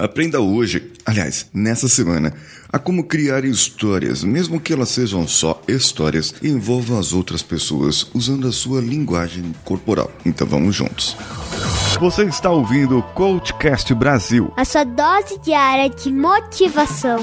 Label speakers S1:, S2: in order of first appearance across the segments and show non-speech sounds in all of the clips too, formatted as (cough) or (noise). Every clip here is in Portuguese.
S1: Aprenda hoje, aliás, nessa semana, a como criar histórias, mesmo que elas sejam só histórias, e envolvam as outras pessoas usando a sua linguagem corporal. Então vamos juntos. Você está ouvindo o Coachcast Brasil
S2: a sua dose diária de motivação.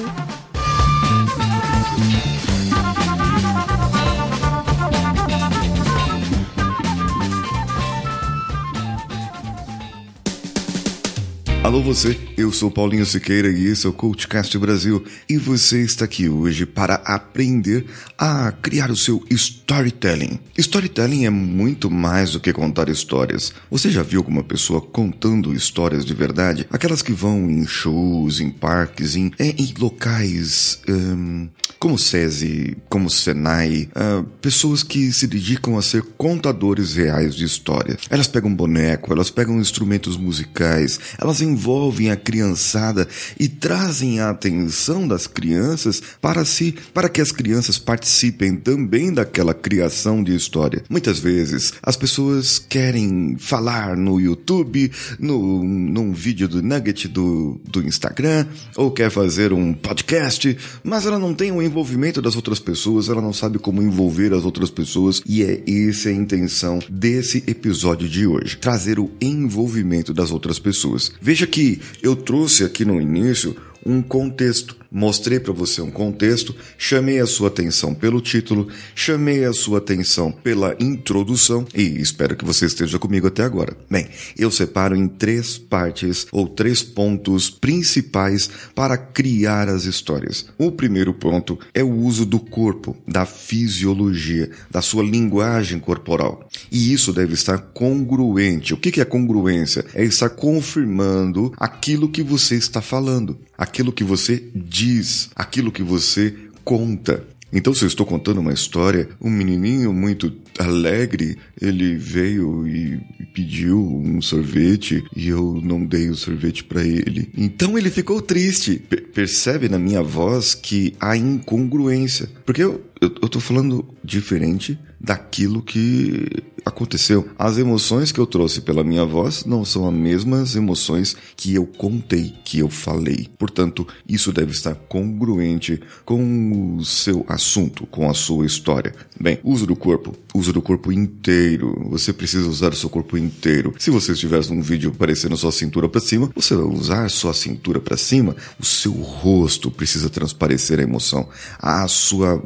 S1: Alô você, eu sou Paulinho Siqueira e esse é o Coachcast Brasil e você está aqui hoje para aprender a criar o seu storytelling. Storytelling é muito mais do que contar histórias. Você já viu alguma pessoa contando histórias de verdade? Aquelas que vão em shows, em parques, em, é, em locais um, como SESI, como Senai, uh, pessoas que se dedicam a ser contadores reais de histórias. Elas pegam boneco, elas pegam instrumentos musicais, elas envolvem a criançada e trazem a atenção das crianças para si, para que as crianças participem também daquela criação de história. Muitas vezes as pessoas querem falar no YouTube, no, num vídeo do Nugget do, do Instagram, ou quer fazer um podcast, mas ela não tem o envolvimento das outras pessoas, ela não sabe como envolver as outras pessoas, e é essa a intenção desse episódio de hoje: trazer o envolvimento das outras pessoas. Veja que eu trouxe aqui no início um contexto. Mostrei para você um contexto, chamei a sua atenção pelo título, chamei a sua atenção pela introdução e espero que você esteja comigo até agora. Bem, eu separo em três partes ou três pontos principais para criar as histórias. O primeiro ponto é o uso do corpo, da fisiologia, da sua linguagem corporal. E isso deve estar congruente. O que é congruência? É estar confirmando aquilo que você está falando, aquilo que você diz, aquilo que você conta. Então, se eu estou contando uma história, um menininho muito alegre, ele veio e pediu um sorvete e eu não dei o sorvete para ele. Então ele ficou triste. Percebe na minha voz que há incongruência. Porque eu, eu, falando diferente daquilo que aconteceu. As emoções que eu trouxe pela minha voz não são as mesmas emoções que eu contei, que eu falei. Portanto, isso deve estar congruente com o seu assunto, com a sua história. Bem, uso do corpo, uso do corpo inteiro. Você precisa usar o seu corpo inteiro. Se você estivesse num vídeo parecendo sua cintura para cima, você vai usar sua cintura para cima. O seu rosto precisa transparecer a emoção. A sua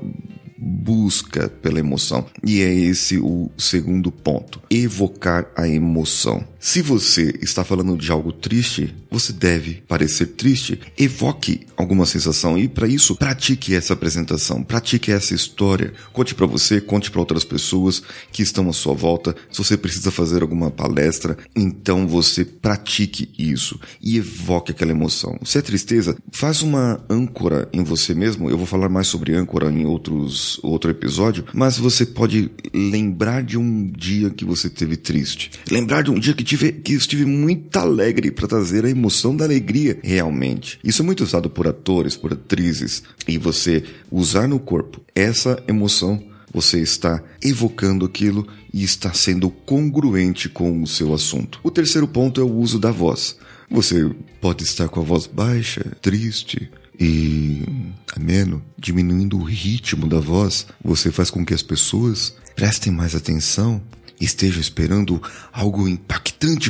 S1: busca pela emoção. E é esse o segundo ponto: evocar a emoção. Se você está falando de algo triste, você deve parecer triste. Evoque alguma sensação e para isso pratique essa apresentação, pratique essa história. Conte para você, conte para outras pessoas que estão à sua volta. Se você precisa fazer alguma palestra, então você pratique isso e evoque aquela emoção. Se é tristeza, faz uma âncora em você mesmo. Eu vou falar mais sobre âncora em outros outro episódio, mas você pode lembrar de um dia que você teve triste. Lembrar de um dia que tive, que estive muito alegre para trazer a emoção da alegria realmente. Isso é muito usado por atores, por atrizes, e você usar no corpo essa emoção você está evocando aquilo e está sendo congruente com o seu assunto. O terceiro ponto é o uso da voz. Você pode estar com a voz baixa, triste e ameno, diminuindo o ritmo da voz. Você faz com que as pessoas prestem mais atenção esteja esperando algo impactante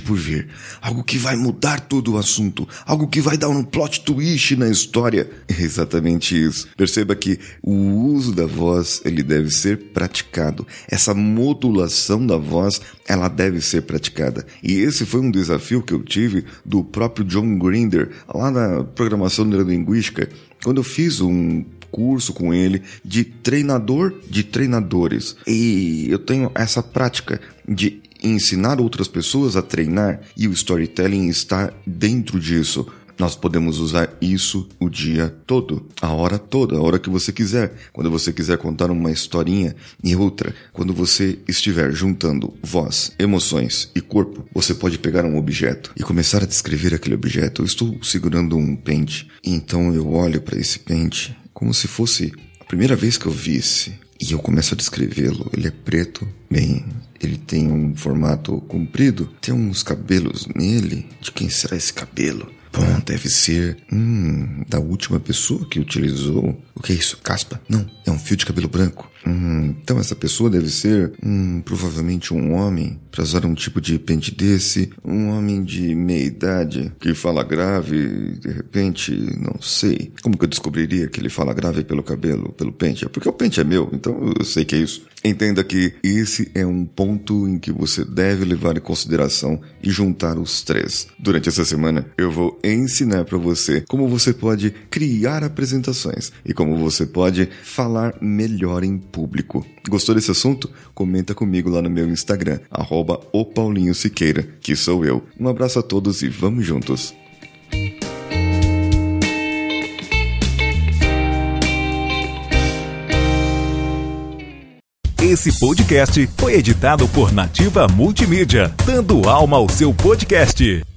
S1: por vir, algo que vai mudar todo o assunto, algo que vai dar um plot twist na história. É (laughs) exatamente isso. Perceba que o uso da voz, ele deve ser praticado. Essa modulação da voz, ela deve ser praticada. E esse foi um desafio que eu tive do próprio John Grinder, lá na programação neurolinguística, quando eu fiz um curso com ele de treinador de treinadores. E eu tenho essa prática de ensinar outras pessoas a treinar e o storytelling está dentro disso. Nós podemos usar isso o dia todo, a hora toda, a hora que você quiser. Quando você quiser contar uma historinha e outra, quando você estiver juntando voz, emoções e corpo, você pode pegar um objeto e começar a descrever aquele objeto. Eu estou segurando um pente, então eu olho para esse pente como se fosse a primeira vez que eu visse. E eu começo a descrevê-lo. Ele é preto, bem, ele tem um formato comprido, tem uns cabelos nele. De quem será esse cabelo? Bom, deve ser. Hum, da última pessoa que utilizou. O que é isso? Caspa? Não, é um fio de cabelo branco. Hum, então essa pessoa deve ser, hum, provavelmente um homem, para usar um tipo de pente desse, um homem de meia idade, que fala grave, de repente, não sei. Como que eu descobriria que ele fala grave pelo cabelo, pelo pente? É porque o pente é meu, então eu sei que é isso. Entenda que esse é um ponto em que você deve levar em consideração e juntar os três. Durante essa semana, eu vou ensinar para você como você pode criar apresentações e como você pode falar melhor em público. Gostou desse assunto? Comenta comigo lá no meu Instagram, arroba o Paulinho Siqueira, que sou eu. Um abraço a todos e vamos juntos!
S3: Esse podcast foi editado por Nativa Multimídia, dando alma ao seu podcast.